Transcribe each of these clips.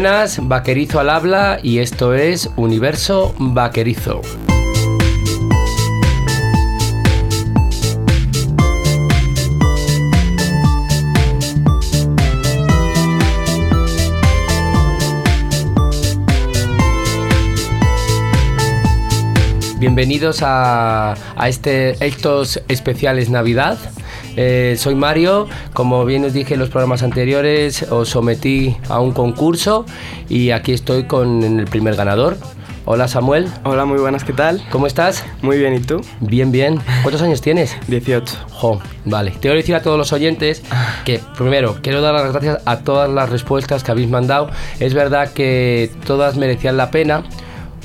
Buenas, Vaquerizo al habla y esto es Universo Vaquerizo. Bienvenidos a, este, estos especiales Navidad. Eh, soy Mario, como bien os dije en los programas anteriores, os sometí a un concurso y aquí estoy con el primer ganador. Hola Samuel. Hola, muy buenas, ¿qué tal? ¿Cómo estás? Muy bien, ¿y tú? Bien, bien. ¿Cuántos años tienes? 18. Jo, vale. Te voy a decir a todos los oyentes que, primero, quiero dar las gracias a todas las respuestas que habéis mandado. Es verdad que todas merecían la pena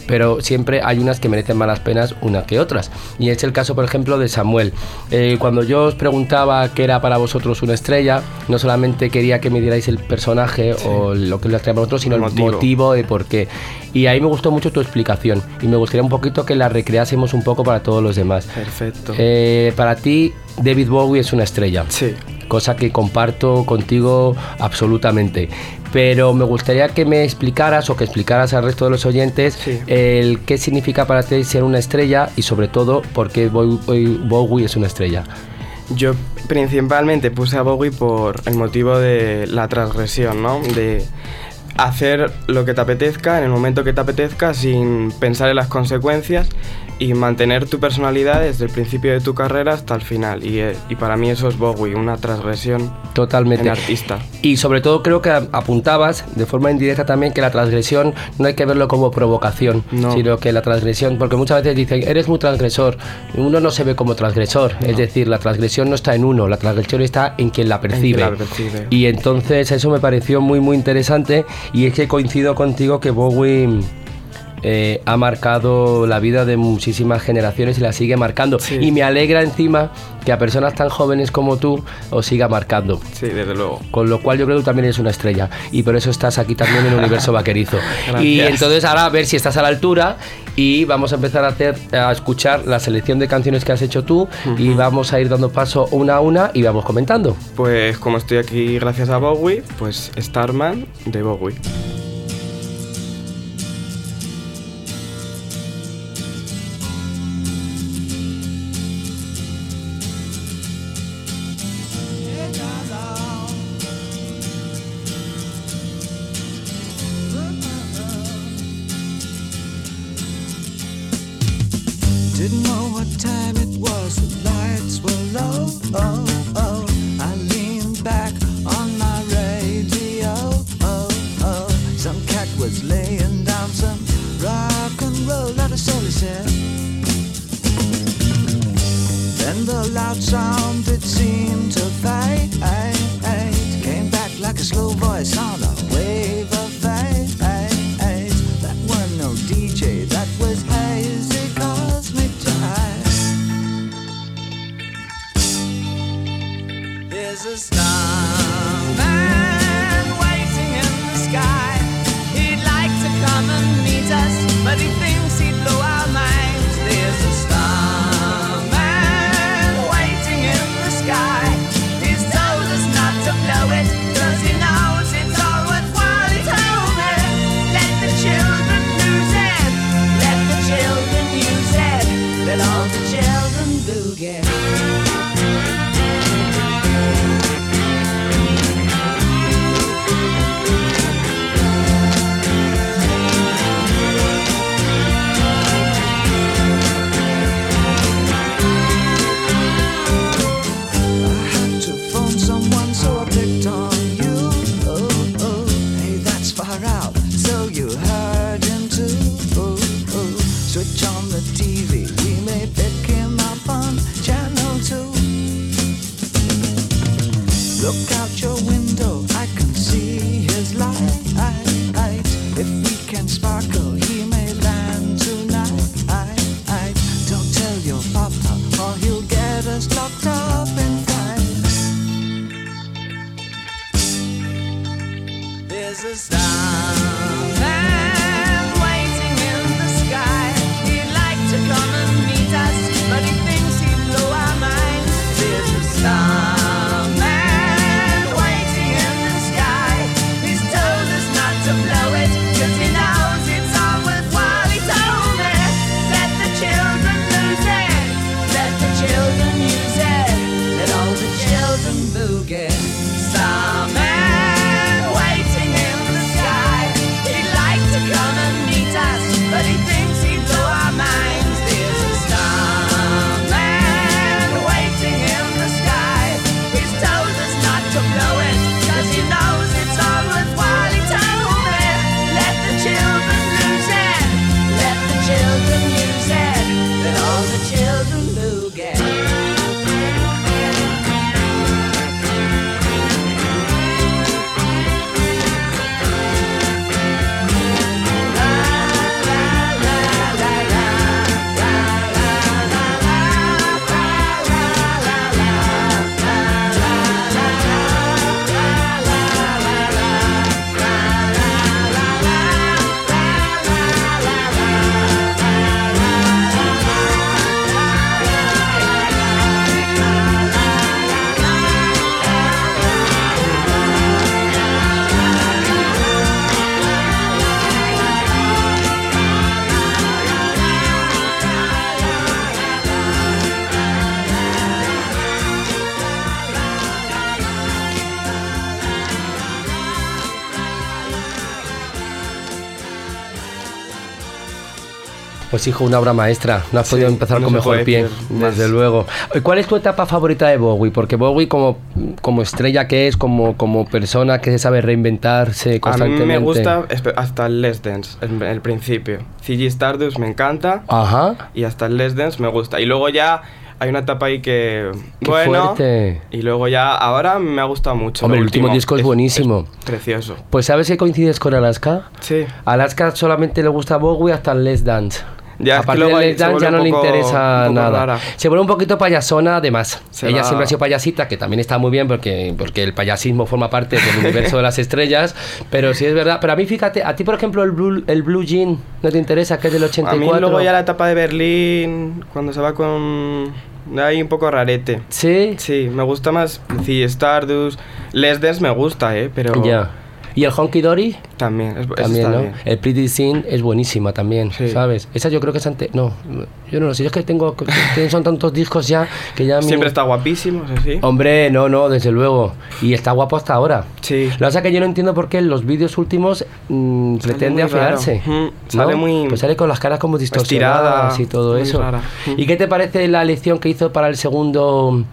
pero siempre hay unas que merecen más las penas una que otras. Y es el caso, por ejemplo, de Samuel. Eh, cuando yo os preguntaba qué era para vosotros una estrella, no solamente quería que me dierais el personaje o lo que es la estrella para vosotros, sino el motivo. de por qué. Y ahí me gustó mucho tu explicación y me gustaría un poquito que la recreásemos un poco para todos los demás. Perfecto. Eh, para ti, David Bowie es una estrella. Sí cosa que comparto contigo absolutamente. Pero me gustaría que me explicaras o que explicaras al resto de los oyentes el qué significa para ti ser una estrella y sobre todo por qué Bowie es una estrella. Yo principalmente puse a Bowie por el motivo de la transgresión, ¿no? De hacer lo que te apetezca en el momento que te apetezca sin pensar en las consecuencias y mantener tu personalidad desde el principio de tu carrera hasta el final. Y, eh, y para mí eso es Bowie, una transgresión totalmente en artista. Y sobre todo creo que apuntabas de forma indirecta también que la transgresión no hay que verlo como provocación, sino que la transgresión, porque muchas veces dicen, eres muy transgresor, uno no se ve como transgresor, es decir, la transgresión no está en uno, la transgresión está en quien la percibe. la percibe. Y entonces eso me pareció muy muy interesante y es que coincido contigo que Bowie eh, ha marcado la vida de muchísimas generaciones y la sigue marcando. Y me alegra encima que a personas tan jóvenes como tú os siga marcando. Sí, desde luego. Con lo cual yo creo que tú también eres una estrella y por eso estás aquí también en el Universo Vaquerizo. y entonces ahora a ver si estás a la altura y vamos a empezar a hacer a escuchar la selección de canciones que has hecho tú y vamos a ir dando paso una a una y vamos comentando. Pues como estoy aquí gracias a Bowie, pues Starman de Bowie. Hijo, una obra maestra. No has Sí, podido empezar con mejor pie, desde luego. ¿Y ¿Cuál es tu etapa favorita de Bowie? Porque Bowie como, como estrella que es, como, como persona que se sabe reinventarse A mí constantemente. me gusta hasta el Les Dance, el, principio. CG Stardust me encanta Ajá. y hasta el Les Dance me gusta. Y luego ya hay una etapa ahí que, Qué bueno, fuerte. y luego ya, ahora me ha gustado mucho. Hombre, el último disco es buenísimo. es precioso. Pues ¿sabes que coincides con Alaska? Sí. Alaska solamente le gusta Bowie hasta el Les Dance. Ya, a es que del Dance ya no un le poco- interesa poco nada. rara. Se vuelve un poquito payasona además. Se Ella va- siempre ha sido payasita, que también está muy bien porque, porque el payasismo forma parte del universo de las estrellas. Pero sí es verdad. Pero a mí, fíjate, a ti, por ejemplo, el Blue, el Blue Jean no te interesa, que es del A 84. mí luego ya la etapa de Berlín, cuando se va con... Ahí un poco rarete. Sí, Sí, me gusta más CG Stardust. Les Dance me gusta, ¿eh? Pero ya. ¿Y el Honky Dory? también, es, También, ¿no? bien. El Pretty Sin es buenísima también, Sí. ¿sabes? Esa yo creo que es ante... No, yo no lo sé. Yo es que tengo... son tantos discos ya que ya... mi- Siempre está guapísimo, sí. Hombre, no, no, desde luego. Y está guapo hasta ahora. Sí. Lo que pasa es que yo no entiendo por qué en los vídeos últimos mm, pretende afearse. ¿no? sale muy- Pues sale con las caras como distorsionadas y todo eso. rara. ¿Y qué te parece la elección que hizo para el segundo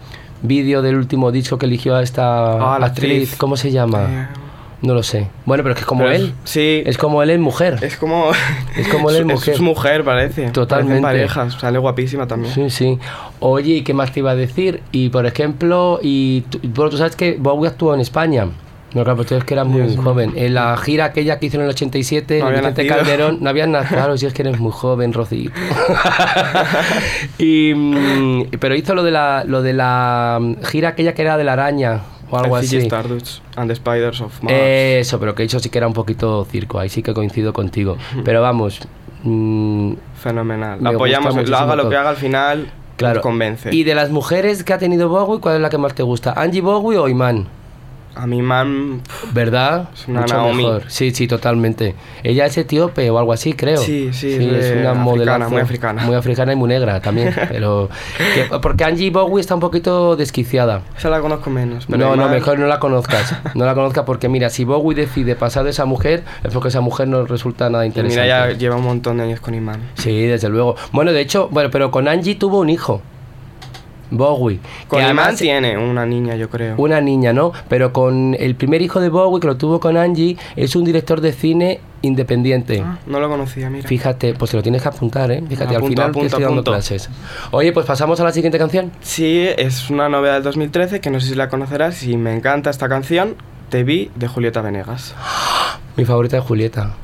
vídeo del último disco que eligió a esta Ah, la actriz? actriz. ¿Cómo se llama? No lo sé. Bueno, pero es que es como pero es- él. Sí. Es como él en mujer. Es como. Es como él en es- mujer. Es mujer, parece. Totalmente. Parejas. Sale guapísima también. Sí, sí. Oye, ¿y qué más te iba a decir? Y por ejemplo, y tú, bueno, tú sabes que Bowie actuó en España. No, claro, pero tú es que eras muy Dios joven. En la gira aquella que hizo en el 87, No en nacido. Calderón, no habías nacido. Claro, si es que eres muy joven, Rocito. y, mm, pero hizo lo de la, lo de la mm, gira aquella que era de la araña o algo El así. Stardust and the Spiders of Mars. Eso, pero que eso sí que era un poquito circo. Ahí sí que coincido contigo. Pero vamos. mm, Fenomenal. me Apoyamos, lo haga lo que haga al final. Claro. Nos convence. Y de las mujeres que ha tenido Bowie, ¿cuál es la que más te gusta? ¿Angie Bowie o Iman? A mi man. ¿Verdad? Es una Mucho Naomi. mejor. Sí, sí, totalmente. Ella es etíope o algo así, creo. Sí, sí, es es una africana, modelazo, muy africana. Muy africana y muy negra también. pero que- porque Angie Bowie está un poquito desquiciada. Esa la conozco menos. Pero No, no, mejor no la conozcas. No la conozcas porque, mira, si Bowie decide pasar de esa mujer, es porque esa mujer no resulta nada Y interesante. mira, ya lleva un montón de años con Iman. Sí, desde luego. Bueno, de hecho, bueno, pero con Angie tuvo un hijo. Bowie. Con que además- tiene una niña, yo creo. Una niña, ¿no? Pero con el primer hijo de Bowie, que lo tuvo con Angie, es un director de cine independiente. Ah, no lo conocía, mira. Fíjate, pues te lo tienes que apuntar, ¿eh? Fíjate, al Apunto, final te estoy dando apunto. clases. Oye, pues pasamos a la siguiente canción. Sí, es una novedad del 2013 que no sé si la conocerás y me encanta esta canción. Te vi de Julieta Venegas. Mi favorita de Julieta.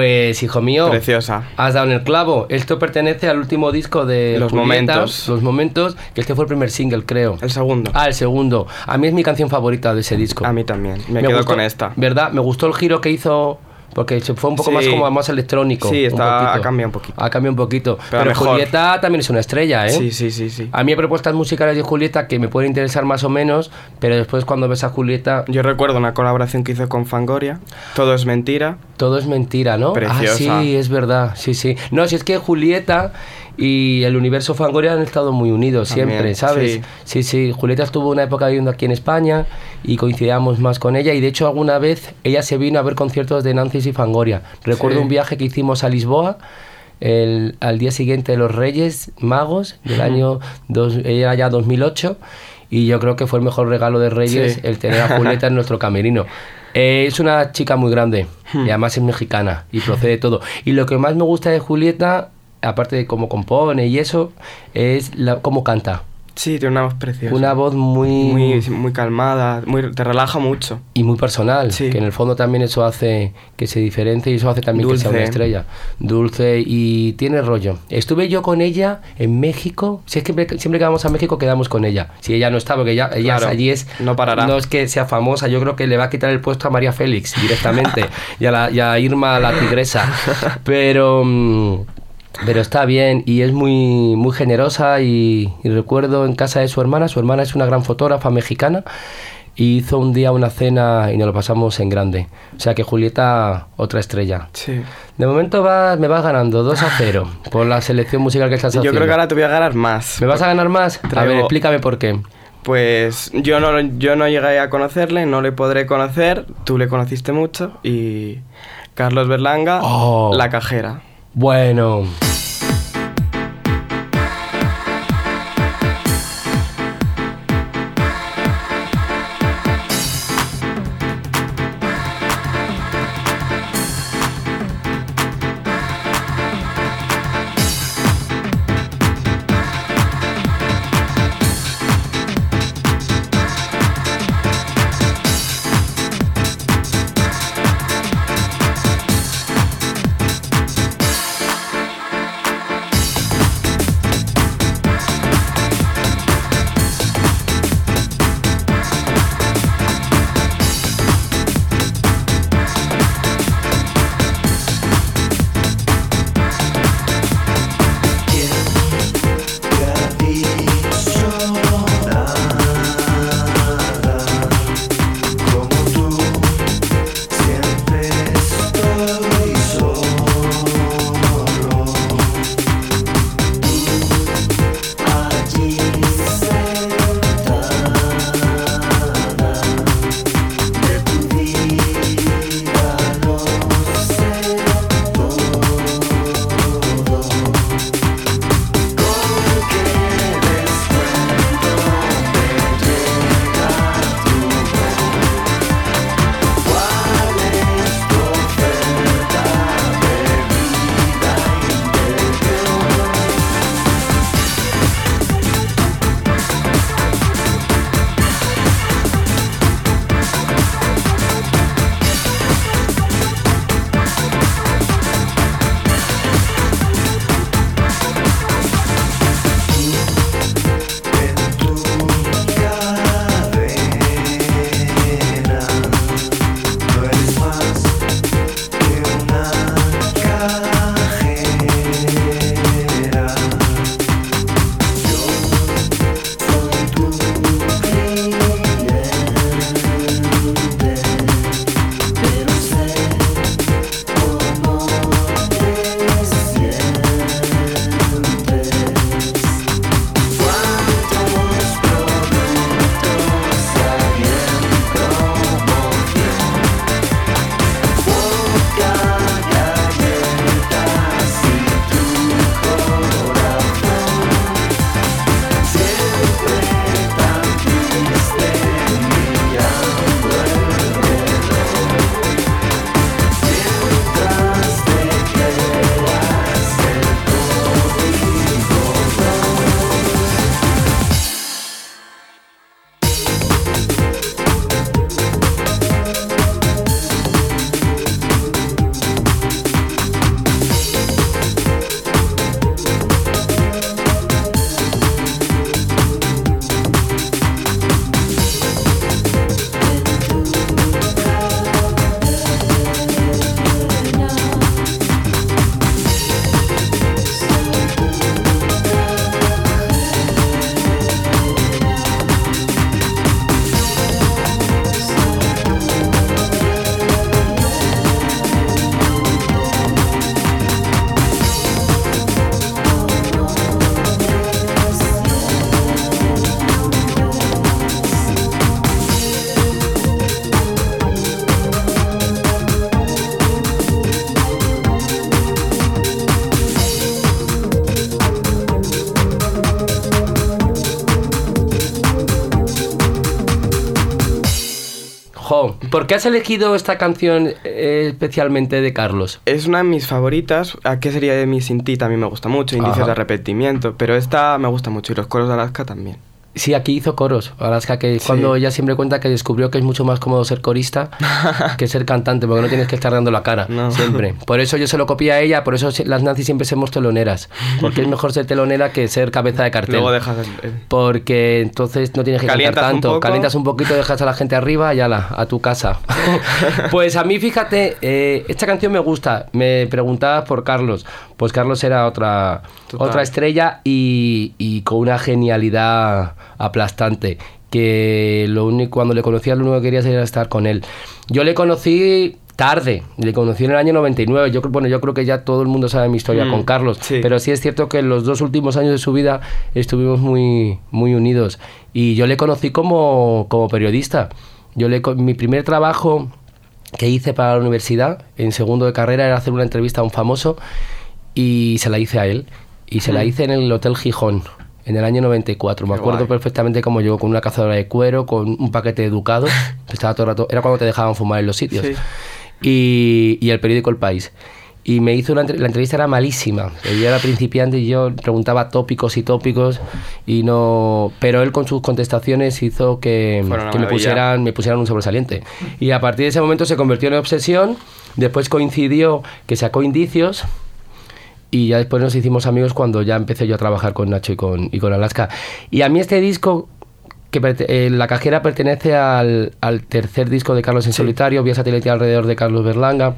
Pues, hijo mío, Preciosa. has dado en el clavo. Esto pertenece al último disco de Los Julieta, Momentos. Los Momentos, que este fue el primer single, creo. El segundo. Ah, el segundo. A mí es mi canción favorita de ese disco. A mí también. Me, quedo gustó- con esta. ¿Verdad? Me gustó el giro que hizo porque se fue un poco Sí. más como más electrónico. Sí, está- ha cambiado un poquito. Ha cambiado un poquito. Pero. Julieta también es una estrella, ¿eh? Sí, sí, sí, sí. A mí hay propuestas musicales de Julieta que me pueden interesar más o menos, pero después cuando ves a Julieta, Yo recuerdo una colaboración que hizo con Fangoria. Todo es mentira. todo es mentira, ¿no? Preciosa. Ah, sí, es verdad, sí, sí. No, si es que Julieta y el universo Fangoria han estado muy unidos También, siempre, ¿sabes? sí. sí, sí. Julieta estuvo una época viviendo aquí en España y coincidíamos más con ella y de hecho alguna vez ella se vino a ver conciertos de Nancy y Fangoria. Recuerdo Sí. un viaje que hicimos a Lisboa. el- al día siguiente de los Reyes Magos del año dos, era ya 2008 y yo creo que fue el mejor regalo de Reyes Sí. el tener a Julieta en nuestro camerino. Eh, es una chica muy grande Hmm. y además es mexicana y procede de todo. Y lo que más me gusta de Julieta, aparte de cómo compone y eso, es la, cómo canta. Sí, tiene una voz preciosa. Una voz muy, muy, muy calmada, muy, te relaja mucho. y muy personal, Sí. que en el fondo también eso hace que se diferencie y eso hace también que sea una estrella. Dulce y tiene rollo. Estuve yo con ella en México, si es que siempre, siempre que vamos a México quedamos con ella. Si ella no está, porque ella, ella Claro, allí es... no parará. No es que sea famosa, yo creo que le va a quitar el puesto a María Félix directamente y, a la, y a Irma la tigresa. Pero... pero está bien y es muy, muy generosa y, y recuerdo en casa de su hermana, su hermana es una gran fotógrafa mexicana y hizo un día una cena y nos lo pasamos en grande. O sea que Julieta, otra estrella. Sí. De momento va, me vas ganando 2 a 0 por la selección musical que estás Yo haciendo. creo que ahora te voy a ganar más. ¿Me vas a ganar más? A Traigo- ver, explícame por qué. Pues yo no, yo no llegué a conocerle, no le podré conocer, tú le conociste mucho y Carlos Berlanga, Oh. la cajera. Bueno. Qué has elegido esta canción eh, especialmente de Carlos? Es una de mis favoritas. ¿A qué sería de mi Sin ti? También me gusta mucho. Indicios Ajá. de arrepentimiento. Pero esta me gusta mucho. Y los coros de Alaska también. Sí, aquí hizo coros. Alaska, que es cuando ella siempre cuenta que descubrió que es mucho más cómodo ser corista que ser cantante, porque no tienes que estar dando la cara. No. Siempre. Por eso yo se lo copié a ella, por eso las nazis siempre somos teloneras. Porque es mejor ser telonera que ser cabeza de cartel. Luego dejas el... el- Porque entonces no tienes que cantar Calientas un tanto. poco. Calientas un poquito, dejas a la gente arriba y ala, a tu casa. pues a mí, fíjate, eh, esta canción me gusta. Me preguntabas por Carlos. Pues Carlos era otra, Total. otra estrella y, y con una genialidad aplastante. Que lo único, cuando le conocía, lo único que quería era estar con él. Yo le conocí tarde, le conocí en el año 99. Yo, creo- bueno, yo creo que ya todo el mundo sabe mi historia Mm, con Carlos. sí. Pero sí es cierto que en los dos últimos años de su vida estuvimos muy, muy unidos. Y yo le conocí como, como periodista. Yo le, mi primer trabajo que hice para la universidad, en segundo de carrera, era hacer una entrevista a un famoso y se la hice a él. Y se la hice en el Hotel Gijón. En el año 94, me Qué acuerdo guay. perfectamente cómo llegó con una cazadora de cuero, con un paquete de educado, estaba todo el rato, era cuando te dejaban fumar en los sitios, Sí. y, y el periódico El País. Y me hizo una, la entrevista era malísima. Yo era principiante y yo preguntaba tópicos y tópicos y no, pero él con sus contestaciones hizo que, que me pusieran me pusieran un sobresaliente. Y a partir de ese momento se convirtió en obsesión. Después coincidió que sacó indicios y ya después nos hicimos amigos cuando ya empecé yo a trabajar con Nacho y con, y con Alaska. Y a mí este disco, que eh, La Cajera pertenece al, al tercer disco de Carlos en solitario, Vía Satélite alrededor de Carlos Berlanga.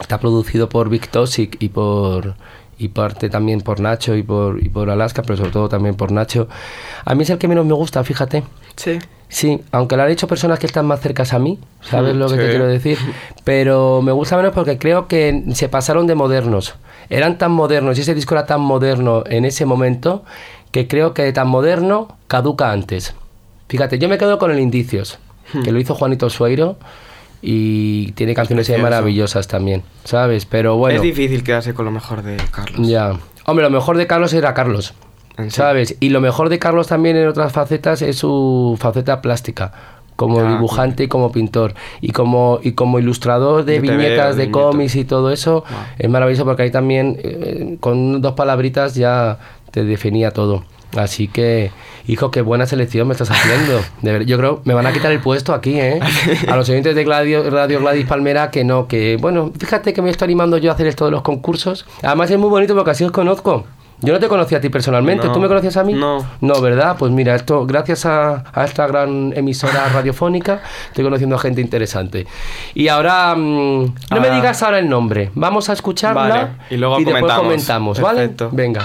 Está producido por Vic Toxic y por y parte también por Nacho y por, y por Alaska, pero sobre todo también por Nacho. A mí es el que menos me gusta, fíjate. Sí. Sí, aunque lo han hecho personas que están más cercas a mí, ¿sabes Mm, lo que te sí. quiero decir? Pero me gusta menos porque creo que se pasaron de modernos. Eran tan modernos y ese disco era tan moderno en ese momento que creo que de tan moderno caduca antes. Fíjate, yo me quedo con el Indicios, que lo hizo Juanito Sueiro y tiene canciones Precioso. maravillosas también, ¿sabes? Pero bueno, Es difícil quedarse con lo mejor de Carlos. ya. Hombre, lo mejor de Carlos era Carlos. ¿Sabes? Y lo mejor de Carlos también en otras facetas es su faceta plástica. Como Ah, dibujante y como pintor. Y como, y como ilustrador de Yo te veo, viñetas, de cómics y todo eso. Wow. Es maravilloso porque ahí también, eh, con dos palabritas, ya te definía todo. Así que, hijo, qué buena selección me estás haciendo. De ver- yo creo me van a quitar el puesto aquí, ¿eh? A los oyentes de Gladio- Radio Gladys Palmera, que no, que, bueno, fíjate que me estoy animando yo a hacer esto de los concursos. Además es muy bonito porque así os conozco. Yo no te conocía a ti personalmente, No. ¿tú me conocías a mí? No. No, ¿verdad? Pues mira, esto gracias a, a esta gran emisora radiofónica estoy conociendo a gente interesante. Y ahora, mm, no me digas ahora el nombre, vamos a escucharla Vale, y luego después comentamos. comentamos, ¿vale? Perfecto. Venga.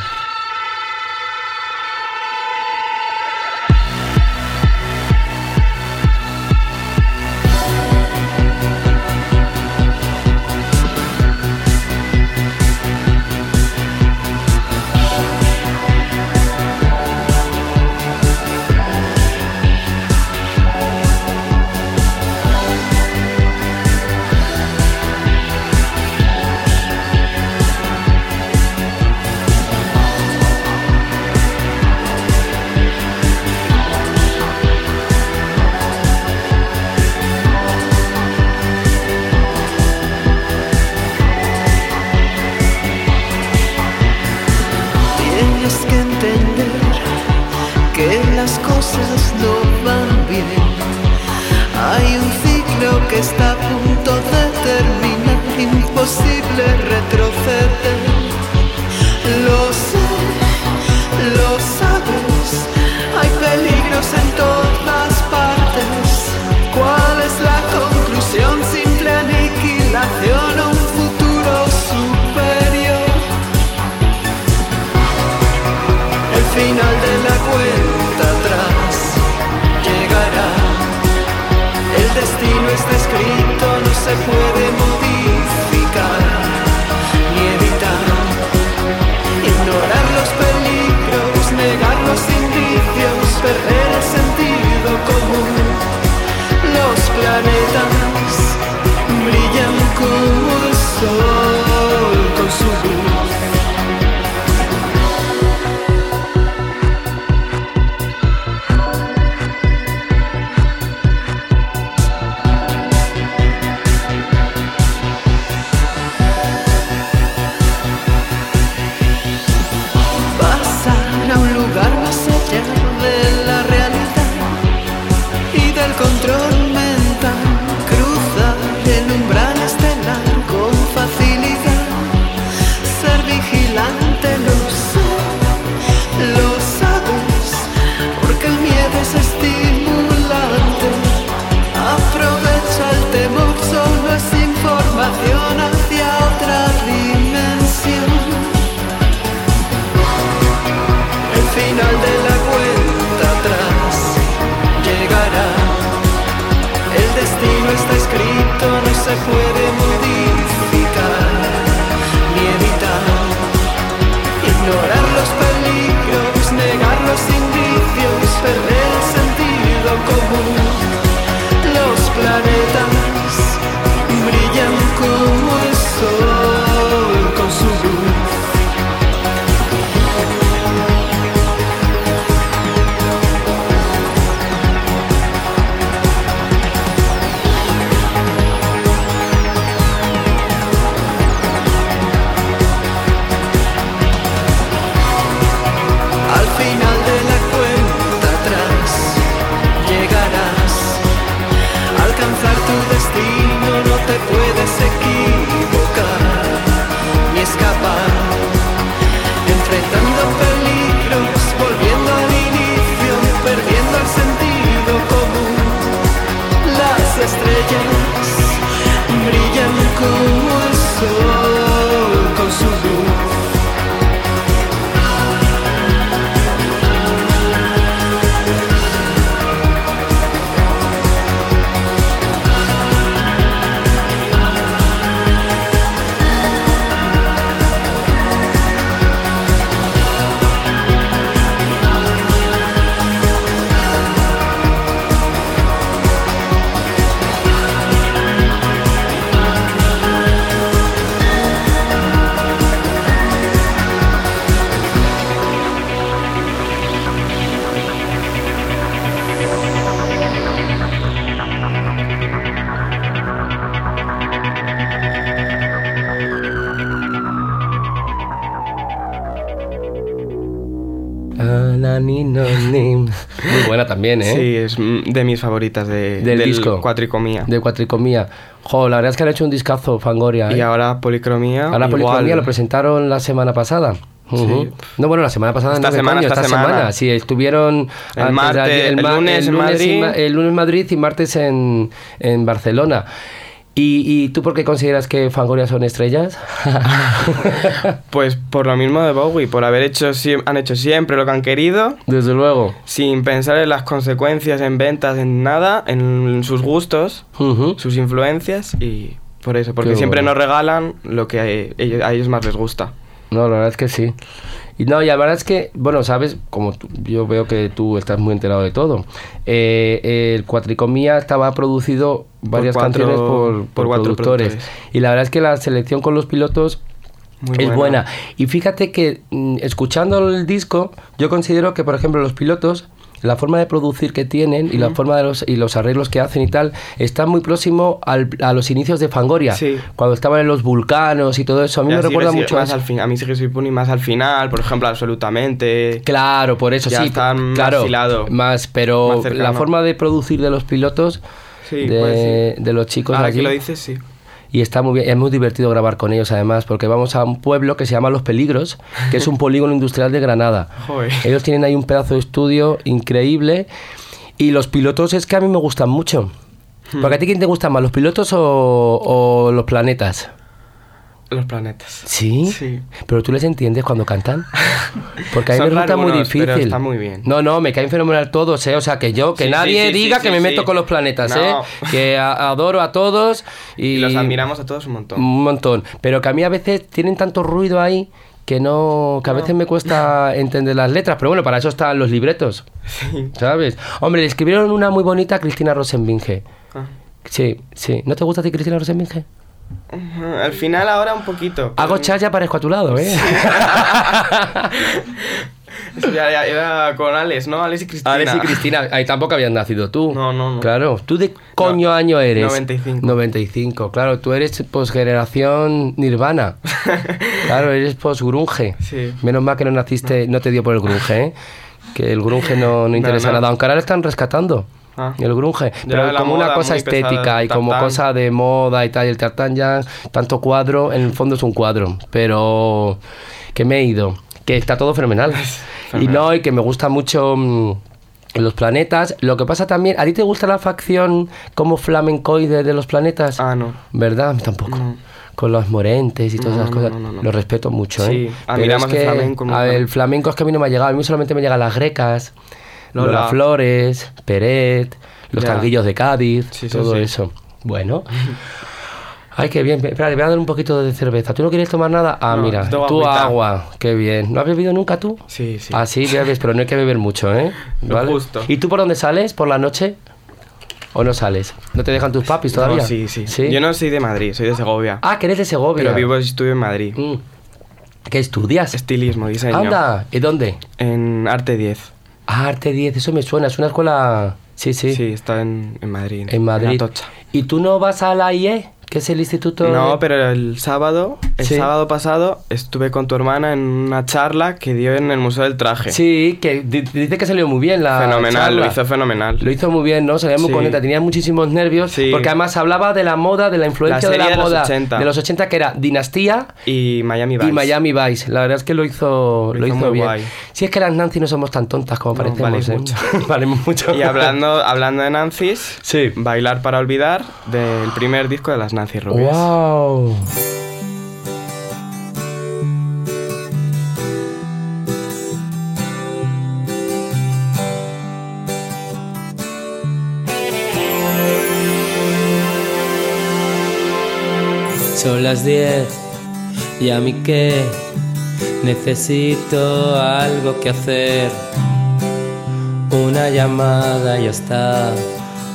Escrito, no se puede también, ¿eh? Sí, es de mis favoritas de, Del disco. Cuatricomía. De cuatricomía. Jo, la verdad es que han hecho un discazo, Fangoria. Y ¿eh? ahora Policromía. Ahora igual. Policromía lo presentaron la semana pasada. No, bueno, la semana pasada Esta no, semana, esta esta semana. semana. Sí, estuvieron El de martes- el ma- lunes en y Madrid. ma- el lunes en Madrid y martes en, en Barcelona. ¿Y, ¿Y tú por qué consideras que Fangoria son estrellas? Pues por lo mismo de Bowie, por haber hecho, han hecho siempre lo que han querido, Desde luego. sin pensar en las consecuencias, en ventas, en nada, en sus gustos, sus influencias y por eso, porque Qué siempre bueno. nos regalan lo que a ellos más les gusta. No, la verdad es que sí. Y no, y la verdad es que, bueno, sabes, como tú- yo veo que tú estás muy enterado de todo. eh, el Cuatricomía estaba producido varias cuatro- canciones por, por por cuatro productores. productores. Y la verdad es que la selección con los pilotos Muy es buena. Y fíjate que mm, escuchando el disco, yo considero que, por ejemplo, los pilotos, la forma de producir que tienen y la forma de los, y los arreglos que hacen y tal, está muy próximo al- a los inicios de Fangoria. Sí. Cuando estaban en los vulcanos y todo eso. A mí Ya me recuerda sigue mucho más eso. al fin, a mí sigue soy Puni más al final, por ejemplo, absolutamente. Claro, por eso Ya sí. están más claro, más, pero más cercano. la forma de producir de los pilotos Sí, de, sí. de los chicos Ahora que lo dices, sí. Y está muy bien, es muy divertido grabar con ellos además, porque vamos a un pueblo que se llama Los Peligros, que es un polígono industrial de Granada. Joder. Ellos tienen ahí un pedazo de estudio increíble y los pilotos es que a mí me gustan mucho. Hmm. Porque a ti quién te gustan más, los pilotos o, o los planetas? Los planetas. ¿Sí? Sí. ¿Pero tú les entiendes cuando cantan? Porque a mí Son me resulta muy algunos, difícil. pero está muy bien. No, no, me caen fenomenal todos, ¿eh? O sea, que yo, que Sí, nadie sí, sí, diga que me meto con los planetas, No. ¿eh? Que a- adoro a todos y... Y los admiramos a todos un montón. Un montón. Pero que a mí a veces tienen tanto ruido ahí que no que a veces me cuesta entender las letras pero bueno para eso están los libretos Sí. ¿sabes? hombre le escribieron una muy bonita a Cristina Rosenbinge Ah. sí sí ¿no te gusta a ti Cristina Rosenbinge? Al final ahora un poquito. hago chas ya aparezco a tu lado ¿eh? Ya, ya era con Alex, ¿no? Alex y Cristina. Alex y Cristina, ahí tampoco habías nacido tú. No, no, no. Claro, ¿tú de coño No, año eres? 95. 95, claro, tú eres posgeneración Nirvana. claro, eres posgrunge. Sí. Menos mal que no naciste, no te dio por el grunge, ¿eh? Que el grunge no, no interesa no. nada, aunque ahora lo están rescatando. Ah. El grunge, pero como una cosa muy pesada, estética y como cosa de moda y tal, y el tartán ya, tanto cuadro, en el fondo es un cuadro, pero que me he ido, que está todo fenomenal. y no, y que me gusta mucho mm, los planetas. Lo que pasa también, ¿a ti te gusta la facción como flamencoide de los planetas? Ah, no. ¿Verdad? A mí tampoco. No. con los morentes y todas No, esas cosas. no. Lo respeto mucho, ¿eh? Sí, Pero admiramos es el que, flamenco un a ver, el flamenco es que a mí no me ha llegado. A mí solamente me llegan las grecas, Lola. Lola Flores, Peret, los Ya. tanguillos de Cádiz, Sí, sí, todo sí. eso. Bueno. Ay, qué bien. Espera, voy a dar un poquito de cerveza. ¿Tú no quieres tomar nada? Ah, No, mira, tú agua. Qué bien. ¿No has bebido nunca tú? Sí, sí. Ah, sí, bebes, pero no hay que beber mucho, ¿eh? Lo justo. ¿Y tú por dónde sales? ¿Por la noche? ¿O no sales? ¿No te dejan tus papis No, todavía? sí, sí, Yo no soy de Madrid, soy de Segovia. Ah, que eres de Segovia. pero vivo y estudio en Madrid. Mm. ¿Qué estudias? Estilismo, diseño. Anda, ¿y dónde? En Arte 10. Ah, Arte 10, eso me suena, es una escuela... Sí, sí, Sí, está en, en Madrid. en Madrid. Atocha. ¿Y tú no vas a la IE, que es el instituto...? No, de- pero el sábado, el Sí. sábado pasado, estuve con tu hermana en una charla que dio en el Museo del Traje. Sí, que di- dice que salió muy bien la fenomenal, lo charla. hizo fenomenal. Lo hizo muy bien, ¿no? Salía muy Sí. contenta, tenía muchísimos nervios, Sí. porque además hablaba de la moda, de la influencia La de la de los moda 80. de los 80, que era Dinastía Y Miami Vice. y Miami Vice. La verdad es que lo hizo, Lo lo hizo hizo muy bien. guay. Si es que las Nancy no somos tan tontas como No, parecemos, valéis ¿eh? mucho. Valemos mucho. Y hablando, hablando de Nancy's, Sí. Bailar para olvidar, del primer disco de las Nancy Rubias. ¡Wow! Son las 10 y a mí que necesito algo que hacer. Una llamada y ya está.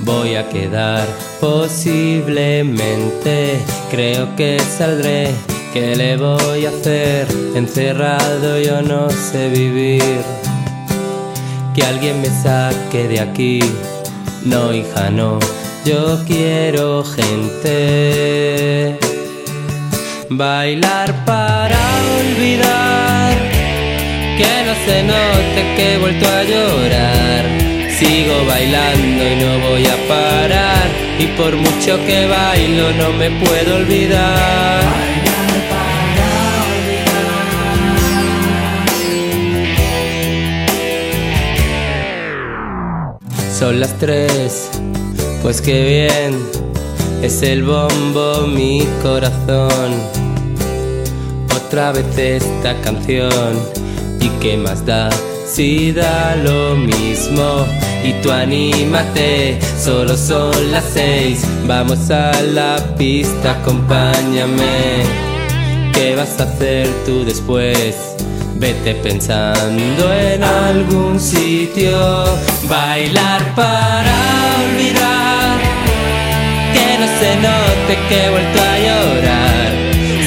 Voy a quedar posiblemente. Creo que saldré. ¿Qué le voy a hacer? Encerrado yo no sé vivir. Que alguien me saque de aquí. No, hija, no. Yo quiero gente. Bailar para olvidar. Que no se note que he vuelto a llorar. Sigo bailando y no voy a parar. Y por mucho que bailo no me puedo olvidar. Son las tres, pues qué bien, es el bombo mi corazón. Otra vez esta canción, y qué más da si da lo mismo. Y tú anímate, solo son las seis, vamos a la pista, acompáñame. ¿Qué vas a hacer tú después? Vete pensando en algún sitio, bailar para olvidar, que no se note que he vuelto a llorar.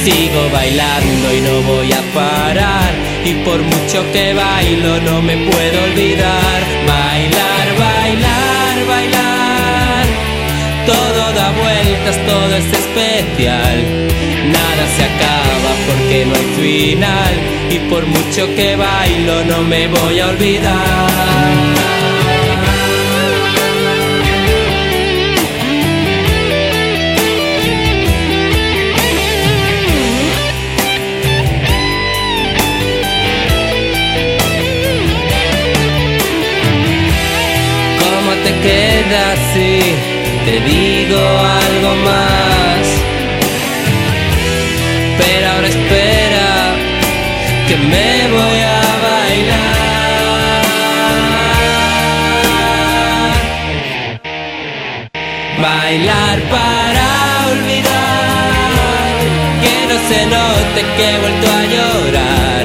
Sigo bailando y no voy a parar, y por mucho que bailo no me puedo olvidar. Bailar, bailar, bailar, todo da vueltas, todo es especial. Nada se acaba porque no hay final y por mucho que bailo no me voy a olvidar. Te digo algo más? Pero ahora espera que me voy a bailar. Bailar para olvidar que no se note que he vuelto a llorar.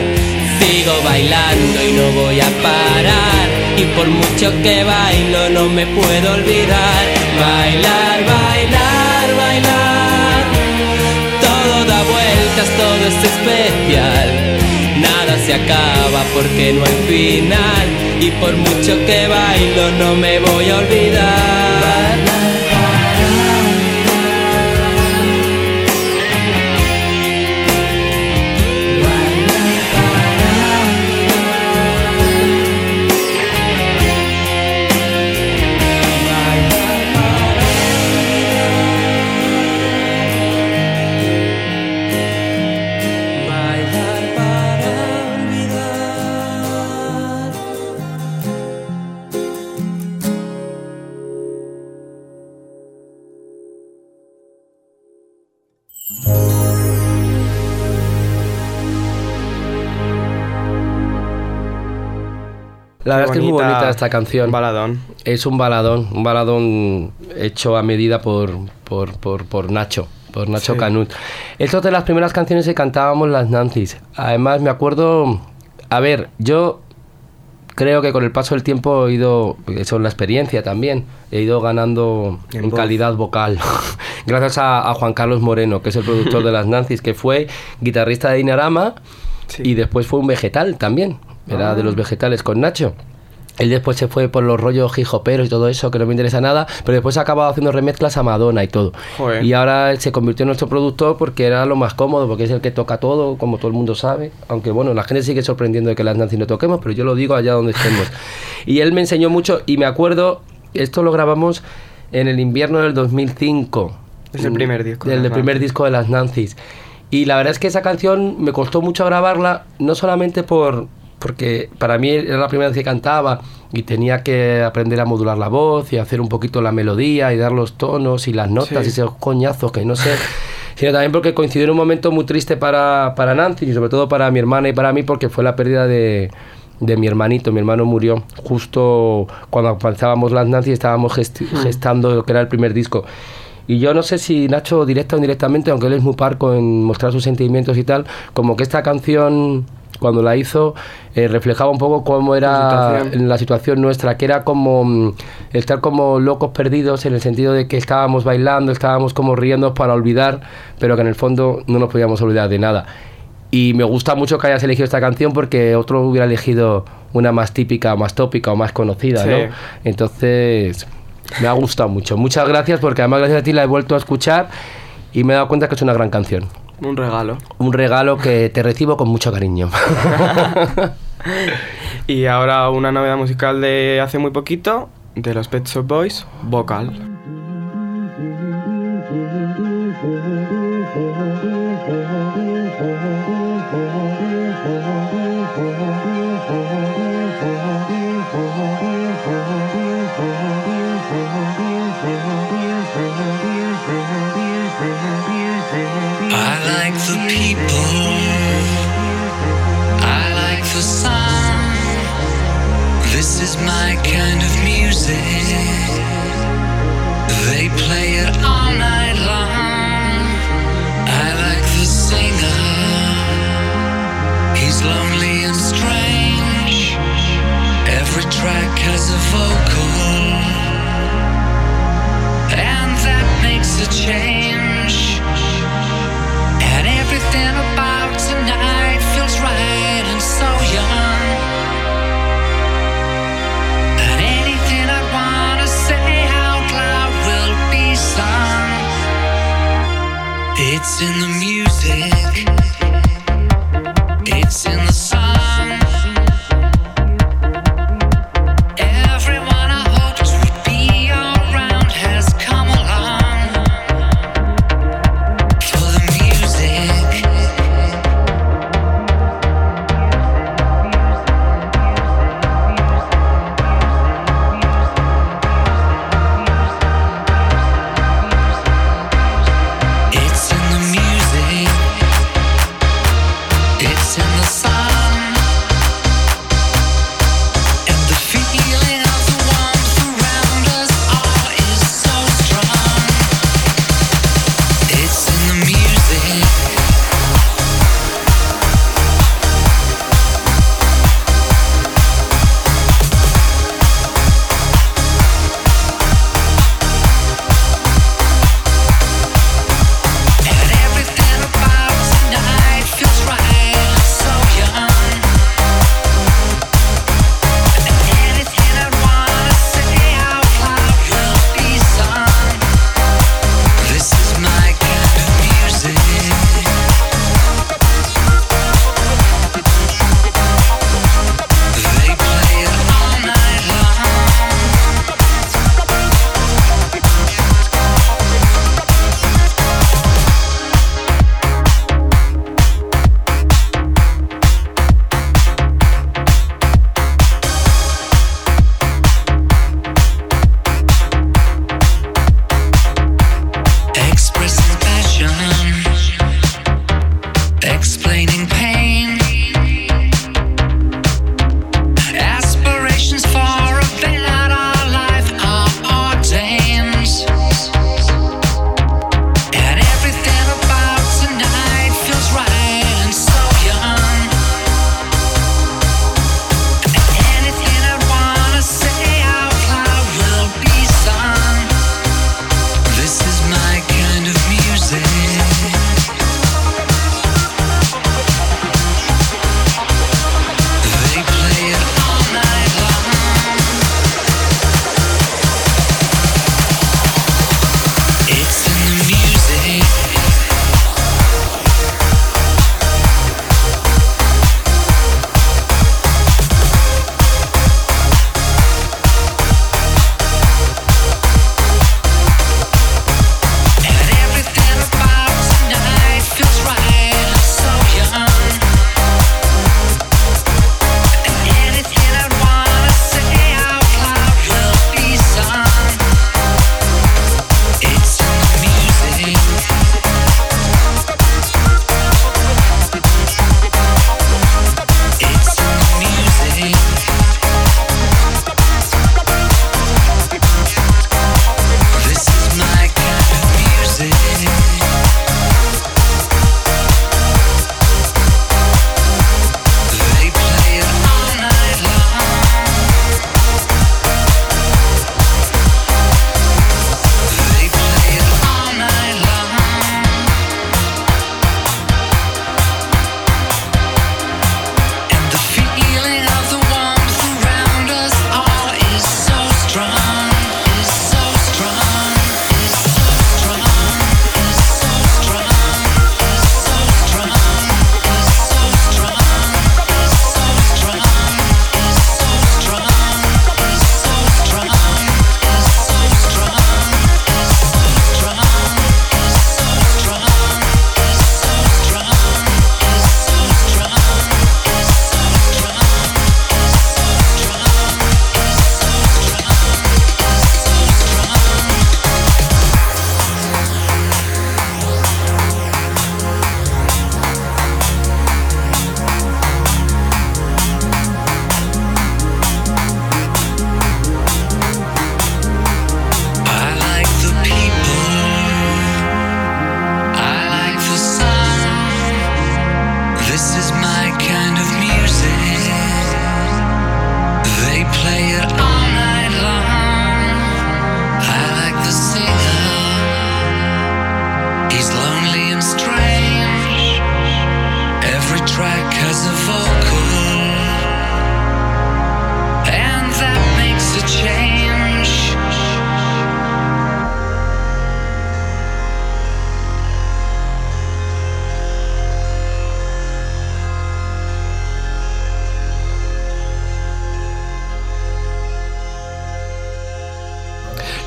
Sigo bailando y no voy. Y por mucho que bailo no me puedo olvidar. Bailar, bailar, bailar. Todo da vueltas, todo es especial. Nada se acaba porque no hay final. Y por mucho que bailo no me voy a olvidar. Que es muy bonita esta canción. Baladón. Es un baladón, un baladón hecho a medida por, por, por, por Nacho, por Nacho Sí. Canut. Esto es de las primeras canciones que cantábamos las Nancy's. Además, me acuerdo. A ver, yo creo que con el paso del tiempo he ido. Eso es la experiencia también. He ido ganando En calidad vocal. Gracias a, a Juan Carlos Moreno, que es el productor de las Nancy's, que fue guitarrista de Dinarama Sí. y después fue un vegetal también. Era Ah. de los vegetales con Nacho. Él después se fue por los rollos hijoperos y todo eso, que no me interesa nada, pero después ha acabado haciendo remezclas a Madonna y todo. Joder. Y ahora él se convirtió en nuestro productor porque era lo más cómodo, porque es el que toca todo, como todo el mundo sabe. Aunque bueno, la gente sigue sorprendiendo de que las Nancy no toquemos, pero yo lo digo allá donde estemos. y él me enseñó mucho y me acuerdo, esto lo grabamos en el invierno del 2005. Es el primer disco de Del las primer disco de las Nancy's. Y la verdad es que esa canción me costó mucho grabarla, no solamente por porque para mí era la primera vez que cantaba y tenía que aprender a modular la voz y hacer un poquito la melodía y dar los tonos y las notas Sí. y esos coñazos que no sé, sino también porque coincidió en un momento muy triste para, para Nancy y sobre todo para mi hermana y para mí porque fue la pérdida de, de mi hermanito, mi hermano murió justo cuando pensábamos las Nancy y estábamos gesti- gestando lo que era el primer disco. Y yo no sé si Nacho, directa o indirectamente, aunque él es muy parco en mostrar sus sentimientos y tal, como que esta canción, cuando la hizo, eh, reflejaba un poco cómo era La situación. la situación nuestra, que era como mm, estar como locos perdidos en el sentido de que estábamos bailando, estábamos como riendo para olvidar, pero que en el fondo no nos podíamos olvidar de nada. Y me gusta mucho que hayas elegido esta canción porque otro hubiera elegido una más típica, más tópica o más conocida, Sí. ¿no? Entonces, me ha gustado mucho. Muchas gracias porque además gracias a ti la he vuelto a escuchar y me he dado cuenta que es una gran canción. Un regalo. Un regalo que te recibo con mucho cariño. Y ahora una novedad musical de hace muy poquito, de los Pet Shop Boys, Vocal.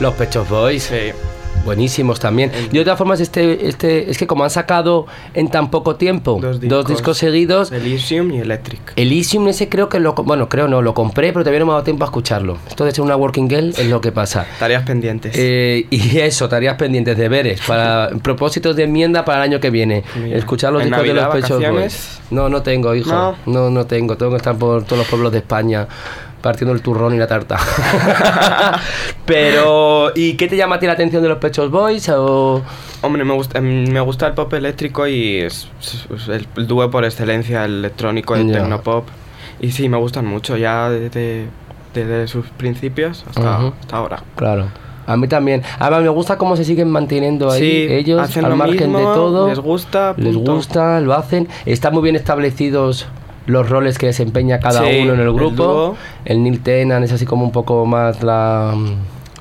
Los Pechos Boys. Sí. Buenísimos también. Y de todas formas, este, este, es que como han sacado en tan poco tiempo Dos dos discos. discos, seguidos, Elysium y Electric. Elysium ese creo que lo, bueno, creo no, lo compré, pero todavía no me ha dado tiempo a escucharlo. Esto de ser una working girl es lo que pasa. Tareas pendientes. Eh, y eso, tareas pendientes, deberes, para propósitos de enmienda para el año que viene. Mira, Escuchar los ¿en discos de los Navidad, Pechos? Boys. No, no tengo, hijo. No. No, no tengo. Tengo que estar por todos los pueblos de España partiendo el turrón y la tarta. Pero, ¿y qué te llama a ti la atención de los Pechos Boys? O... Hombre, me gusta, em, me gusta el pop eléctrico y es, el, dúo por excelencia, el electrónico, el Ya. tecnopop. Y sí, me gustan mucho, ya desde, desde sus principios hasta, ahora. Claro. A mí también. Además, me gusta cómo se siguen manteniendo ahí Sí, ellos, hacen al lo margen mismo, de todo. les gusta, Les gusta, lo hacen. Están muy bien establecidos los roles que desempeña cada Sí, uno en el el grupo. dúo. El, Neil Tennant es así como un poco más la,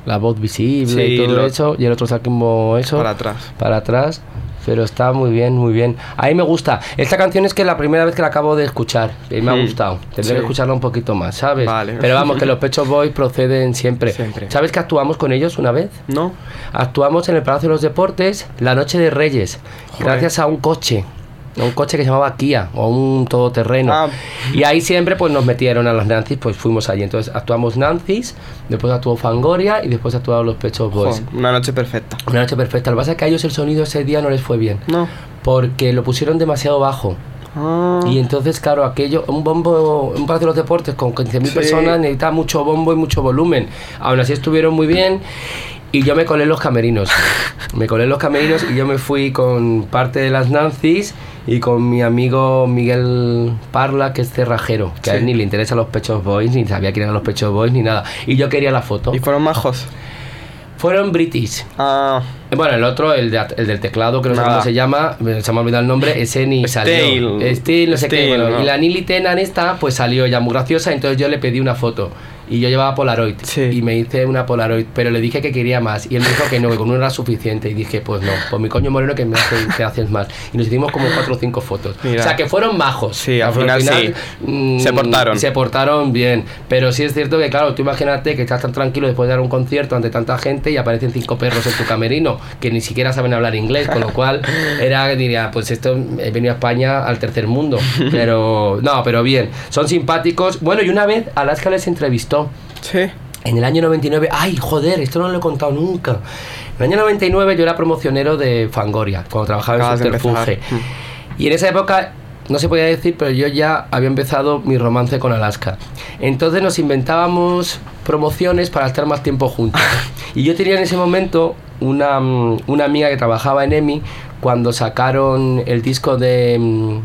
la voz visible y Sí, todo lo- eso. Y el otro está como eso. Para atrás. Para atrás. Pero está muy bien, muy bien. A mí me gusta. Esta canción es que la primera vez que la acabo de escuchar. Y me ha Mm, gustado. Tendré sí. que escucharla un poquito más, ¿sabes? Vale. Pero vamos, que los Pechos Boys proceden siempre. Siempre. ¿Sabes que actuamos con ellos una vez? ¿No? Actuamos en el Palacio de los Deportes la Noche de Reyes, Joder. gracias a un coche, a un coche que se llamaba Kia o un todoterreno. Ah. Y ahí siempre pues nos metieron a las Nancy's, pues fuimos allí. Entonces actuamos Nancy's, después actuó Fangoria y después actuaron los Pechos Boys. Jo, una noche perfecta. Una noche perfecta. Lo que pasa es que a ellos el sonido ese día no les fue bien, No. porque lo pusieron demasiado bajo. Ah, Y entonces, claro, aquello, un bombo, un Palacio de los Deportes con 15.000 Sí. personas necesita mucho bombo y mucho volumen. Aún así estuvieron muy bien y yo me colé en los camerinos. me colé en los camerinos y yo me fui con parte de las Nancy's y con mi amigo Miguel Parla, que es cerrajero, que a él Sí. ni le interesan los Pechos Boys, ni sabía quién eran los Pechos Boys, ni nada. Y yo quería la foto. ¿Y fueron majos? Fueron British. Ah, Bueno, el otro, el, de- el del teclado, que no sé cómo se llama, se me ha olvidado el nombre, ese ni salió. Stale. Steel, no sé qué. Bueno, ¿no? Y la Nili Tenan esta, pues salió ya muy graciosa, entonces yo le pedí una foto. Y yo llevaba Polaroid. Sí. Y me hice una Polaroid, pero le dije que quería más. Y él me dijo que no, que con uno era suficiente. Y dije, pues no, pues mi coño moreno que me hace, haces más. Y nos hicimos como cuatro o cinco fotos. Mira. O sea, que fueron majos. Sí, al Pero final mm, Se portaron. Se portaron bien. Pero sí es cierto que, claro, tú imagínate que estás tan tranquilo después de dar un concierto ante tanta gente y aparecen cinco perros en tu camerino que ni siquiera saben hablar inglés, con lo cual era, diría, pues esto he venido a España al tercer mundo. Pero, no, pero bien, son simpáticos. Bueno, y una vez Alaska les entrevistó. Sí. En el año 99, ay, joder, esto no lo he contado nunca. En el año 99 yo era promocionero de Fangoria, cuando trabajaba en Acabas de Subterfuge. empezar. Y en esa época, no se podía decir, pero yo ya había empezado mi romance con Alaska. Entonces nos inventábamos promociones para estar más tiempo juntos. Y yo tenía en ese momento una, mm, una amiga que trabajaba en EMI cuando sacaron el disco de...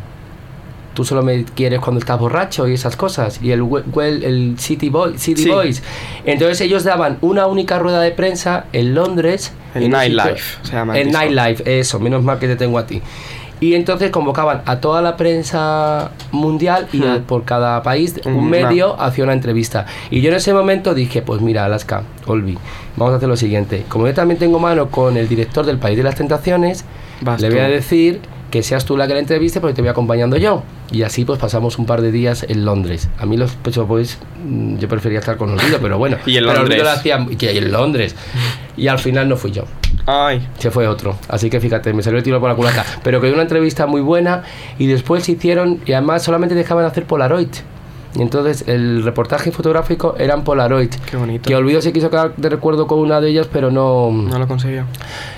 mm, Tú solo me quieres cuando estás borracho y esas cosas. Y el, we- well- el City, Boy, City Sí. Boys. Entonces ellos daban una única rueda de prensa en Londres. El un Nightlife, el. Nightlife, eso, menos mal que te tengo a ti. Y entonces convocaban a toda la prensa mundial y a- Hmm. por cada país un Una. medio hacía una entrevista. Y yo en ese momento dije, pues mira, Alaska, Olvi, vamos a hacer lo siguiente. Como yo también tengo mano con el director del País de las Tentaciones, le voy a decir que seas tú la que la entreviste porque te voy acompañando yo. Y así pues pasamos un par de días en Londres. A mí los Pet Shop Boys mm, yo prefería estar con Olvido, pero bueno. Y en Londres. Lo que en Londres. Y al final no fui yo. Ay, Se fue otro. Así que fíjate, me salió el tiro por la culata. Pero que dio una entrevista muy buena y después se hicieron, y además solamente dejaban hacer Polaroid. Y entonces el reportaje fotográfico eran Polaroid. qué bonito. Que Olvido se quiso quedar de recuerdo con una de ellas, pero no, No lo consiguió.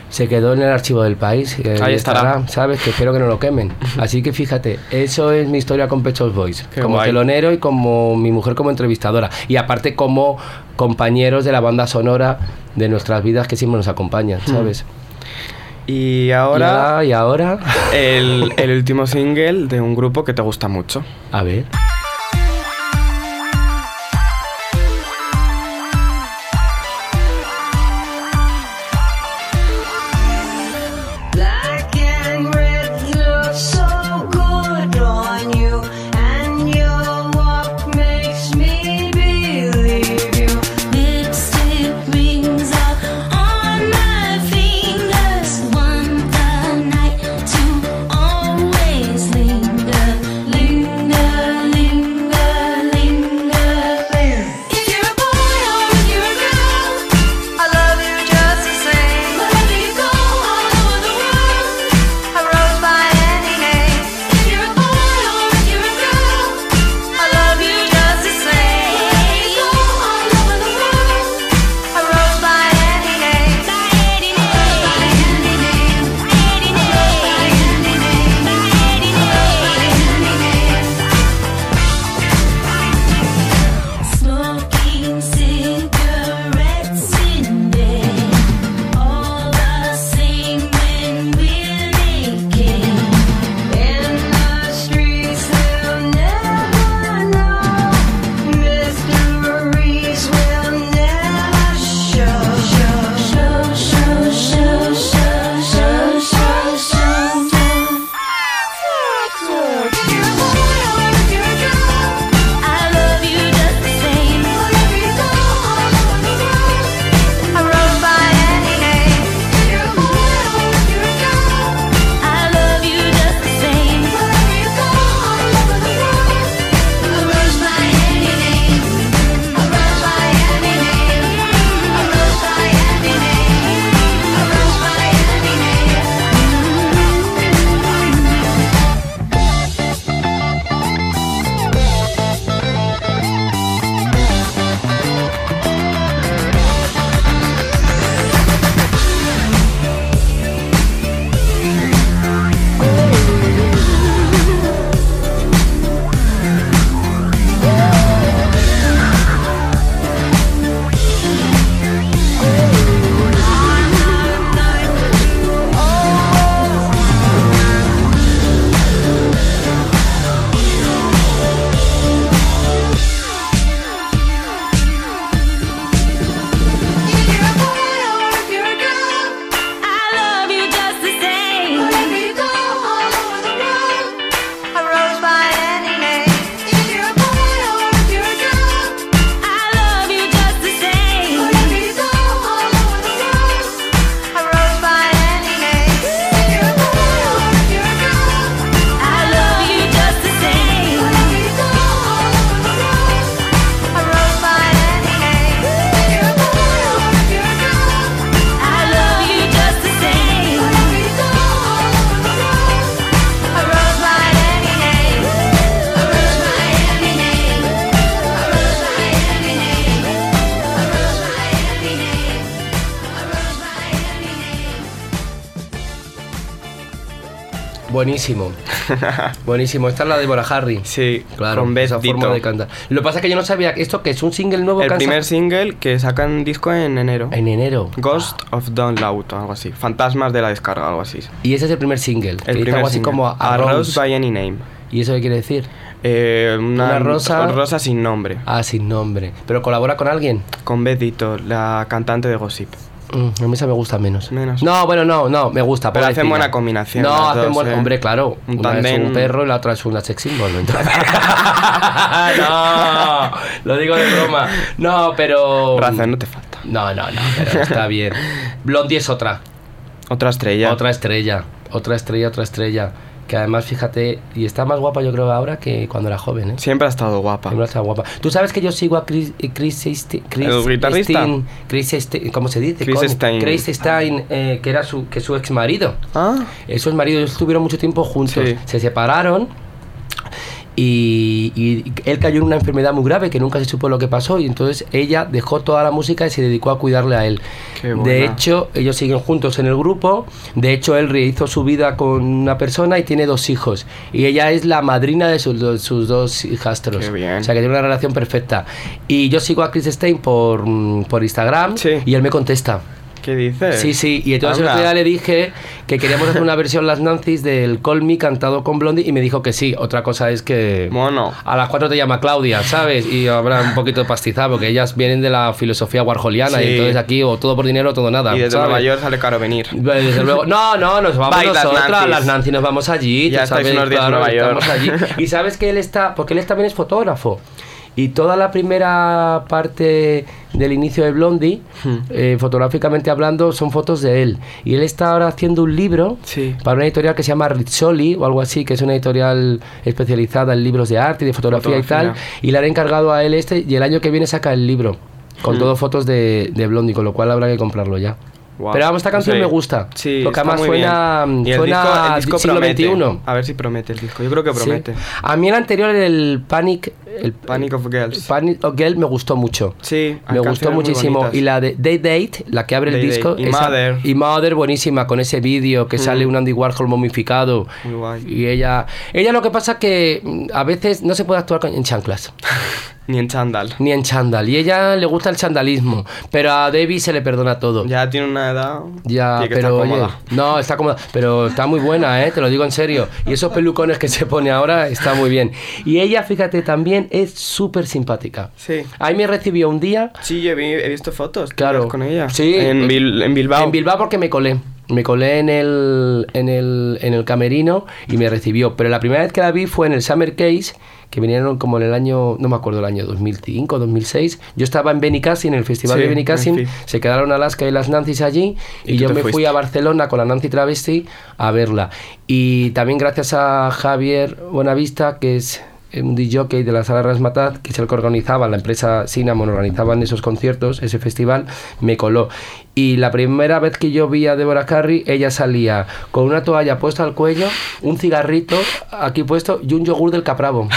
Se quedó en el archivo del país. eh, Ahí estará. ¿Sabes? Que espero que no lo quemen. Así que fíjate, eso es mi historia con Pechos Boys. Qué como guay. telonero y como mi mujer como entrevistadora. Y aparte como compañeros de la banda sonora de nuestras vidas que siempre nos acompañan, ¿sabes? Y ahora, Y ahora, el, el último single de un grupo que te gusta mucho. a ver. Buenísimo. Buenísimo. Esta es la de Bora Harry. Sí, Claro, con esa forma de cantar. Lo que pasa es que yo no sabía esto que es un single nuevo El primer single que sacan disco en enero. en enero. Ghost of Don Loud algo así. Fantasmas de la descarga, algo así. Y ese es el primer single. El primer algo así single. como A Rose by Any Name. ¿Y eso qué quiere decir? Eh, una, Una rosa- rosa sin nombre. Ah, sin nombre. ¿Pero colabora con alguien? Con Beth la cantante de Gossip. Mm, a mí esa me gusta menos. Menos. No, bueno, no, no, me gusta. Pero hacen buena combinación No, hacen dos, buen- ¿eh? Hombre, claro. Un una es un perro y la otra es una sex symbol. ¿no? Entonces- no, lo digo de broma. No, pero. Razón no te falta. No, no, no, pero está bien. Blondie es otra. Otra estrella. Otra estrella. Otra estrella, otra estrella. Que además, fíjate, y está más guapa yo creo ahora que cuando era joven, ¿eh? Siempre ha estado guapa. Siempre está guapa. ¿Tú sabes que yo sigo a Chris, eh, Chris, Stein- Chris ¿El guitarrista? Stein- Chris Stein- ¿Cómo se dice? Chris? Stein. Chris Stein, eh, que era su, que su ex marido. Ah, Esos maridos estuvieron mucho tiempo juntos. Sí. Se separaron y, y él cayó en una enfermedad muy grave que nunca se supo lo que pasó y entonces ella dejó toda la música y se dedicó a cuidarle a él. De hecho, ellos siguen juntos en el grupo. De hecho, él rehizo su vida con una persona y tiene dos hijos. Y ella es la madrina de sus, dos- sus dos hijastros. Qué bien. O sea, que tiene una relación perfecta. Y yo sigo a Chris Stein por, mm, por Instagram Sí. y él me contesta. ¿Qué dices? Sí, sí, y entonces el Anda. otro día le dije que queríamos hacer una versión Las Nancy's del Call Me cantado con Blondie y me dijo que sí. Otra cosa es que Mono. a las 4 te llama Claudia, ¿sabes? Y habrá un poquito de pastizado porque ellas vienen de la filosofía warholiana y Sí. entonces aquí o todo por dinero o todo nada. Y desde ¿sabes? Nueva York sale caro venir. Desde luego. No, no, nos vamos las nosotras, Nancy's. las Nancy, nos vamos allí. Ya estáis unos días en claro, Nueva York. allí. Y sabes que él está, porque él también es fotógrafo. Y toda la primera parte del inicio de Blondie, Hmm. eh, fotográficamente hablando, son fotos de él. Y él está ahora haciendo un libro Sí. para una editorial que se llama Rizzoli o algo así, que es una editorial especializada en libros de arte y de fotografía, y tal. Y le han encargado a él este y el año que viene saca el libro. Con Hmm. todo fotos de, de Blondie, con lo cual habrá que comprarlo ya. Guau. Pero vamos, esta canción Sí. me gusta. Sí, Porque además suena. Y el suena disco, el disco siglo promete. XXI. A ver si promete el disco. Yo creo que Sí. promete. A mí el anterior, el Panic, el Panic of Girls. Panic of Girl me gustó mucho. Sí, me gustó muchísimo. Y la de Day Date, la que abre el Day disco. Date. Y Mother. Y Mother, buenísima, con ese vídeo que sale un Andy Warhol momificado. Muy guay. Y ella, ella lo que pasa que mm, a veces no se puede actuar con- en chanclas, Ni en chándal. ni en chándal. Y ella le gusta el chandalismo, pero a Debbie se le perdona todo. Ya tiene una edad. Ya, que pero estar oye, cómoda. no, está cómoda, pero está muy buena, ¿eh? te lo digo en serio. Y esos pelucones que se pone ahora está muy bien. Y ella, fíjate, también es súper simpática. Sí. Ahí me recibió un día, Sí, yo vi- he visto fotos. claro, con ella. Sí, En, Bil- en Bilbao. En Bilbao porque me colé. Me colé en el, en, el, en el camerino y me recibió. Pero la primera vez que la vi fue en el Summer Case, que vinieron como en el año, no me acuerdo el año 2005, 2006. Yo estaba en Benicassim, en el festival Sí, de Benicassim. en fin. Se quedaron Alaska y las Nancy's allí. Y Y, yo me fui fuiste. a Barcelona con la Nancy Travesti a verla. Y también gracias a Javier Buenavista, que es un DJ de la sala Rasmatat, que es el que organizaba, la empresa Cinnamon organizaban esos conciertos, ese festival, me coló. Y la primera vez que yo vi a Deborah Carey, ella salía con una toalla puesta al cuello, un cigarrito aquí puesto y un yogur del Capravo.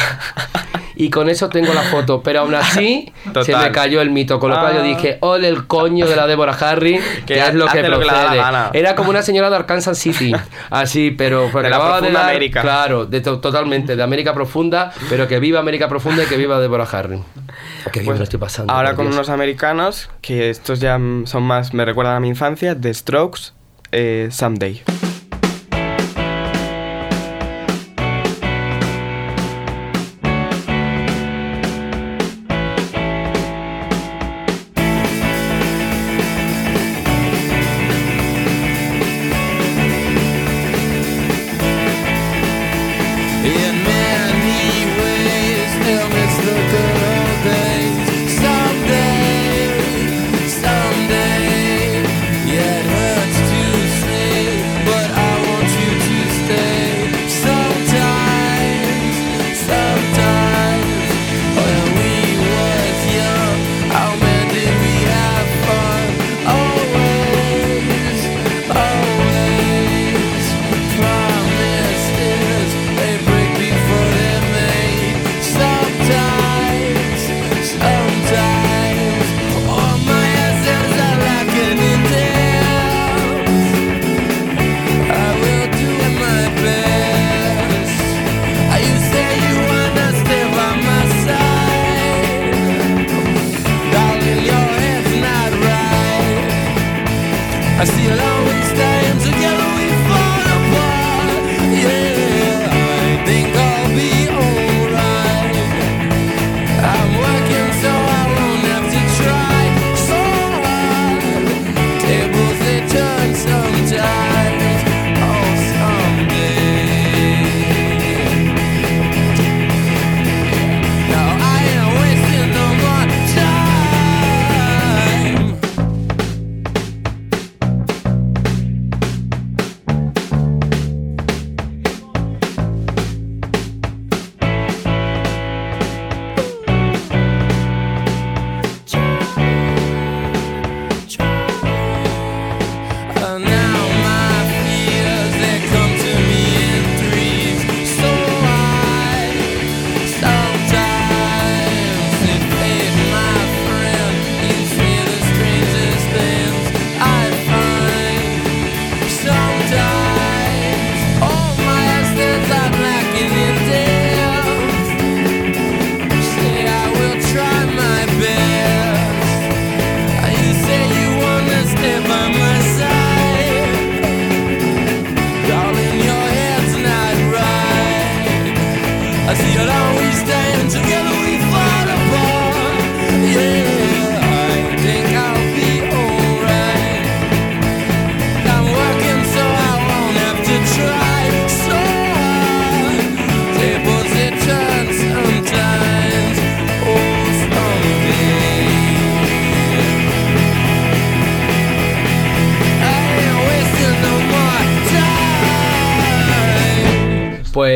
Y con eso tengo la foto, pero aún así se me cayó el mito. Con lo cual yo Ah. dije, ole el coño de la Deborah Harry, que, Que es lo que hace lo que la procede. Era como una señora de Arkansas City, así, pero porque De la profunda dar- América. Claro, de to- totalmente, de América profunda, pero que viva América profunda y que viva Deborah Harry. Bien Pues me lo estoy pasando. Ahora con Dios. unos americanos, que estos ya son más, me recuerdan a mi infancia, The Strokes, eh, Someday.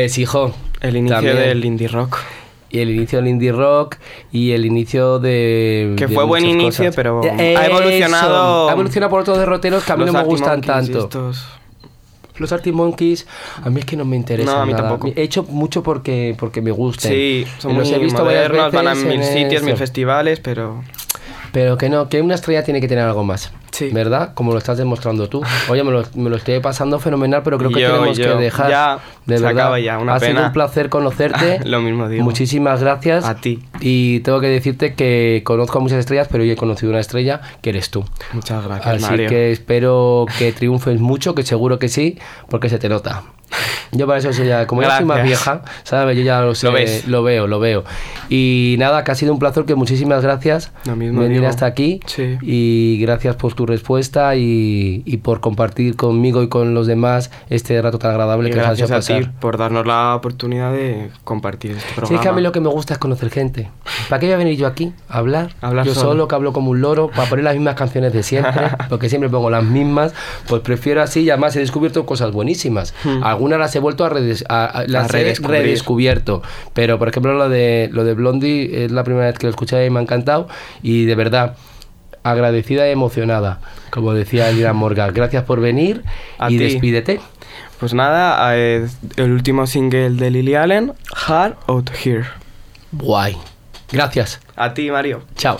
Pues hijo. El inicio también. del indie rock. Y el inicio del indie rock y el inicio de. Que de fue buen inicio, cosas. pero Eh, ha evolucionado-. Ha evolucionado por otros derroteros que a mí Los no me gustan tanto. estos- Los Arctic Monkeys, a mí es que no me interesa. No, a mí tampoco. He hecho mucho porque, porque me gustan. Sí, son Los muy he visto varias modernos, van a veces mil sitios, mil festivales, pero... Pero que no, que una estrella tiene que tener algo más. Sí. ¿Verdad? Como lo estás demostrando tú. Oye, me lo, me lo estoy pasando fenomenal, pero creo que Yo, tenemos yo. que dejar. Ya, de se verdad. acaba ya, una ha sido un placer conocerte. Lo mismo digo. Muchísimas gracias. A ti. Y tengo que decirte que conozco a muchas estrellas, pero yo he conocido una estrella que eres tú. Muchas gracias, Así Mario. que espero que triunfes mucho, que seguro que sí, porque se te nota. Yo para eso soy ya, como ya soy más Gracias. vieja, ¿sabes? Yo ya lo, sé, ves. lo veo, lo veo. Y nada, que ha sido un placer, que muchísimas gracias Lo mismo venir digo. hasta aquí. Sí. Y gracias por tu respuesta y, y por compartir conmigo y con los demás este rato tan agradable Y que nos has hecho gracias a ti pasar. por darnos la oportunidad de compartir este Sí, programa. es que a mí lo que me gusta es conocer gente. ¿Para qué voy a venir yo aquí a hablar? Hablar yo solo. solo. que hablo como un loro, para poner las mismas canciones de siempre, porque siempre pongo las mismas, pues prefiero así y además he descubierto cosas buenísimas. Algunas las he vuelto a, redes- a- a- las he redescubrir. redescubierto, pero por ejemplo lo de, lo de Blondie es la primera vez que lo escuché y me ha encantado y de verdad agradecida y emocionada, como decía Elina Morgan. Gracias por venir A y ti. despídete. Pues nada, eh, el último single de Lily Allen, Hard Out Here. Guay. Gracias. A ti, Mario. Chao.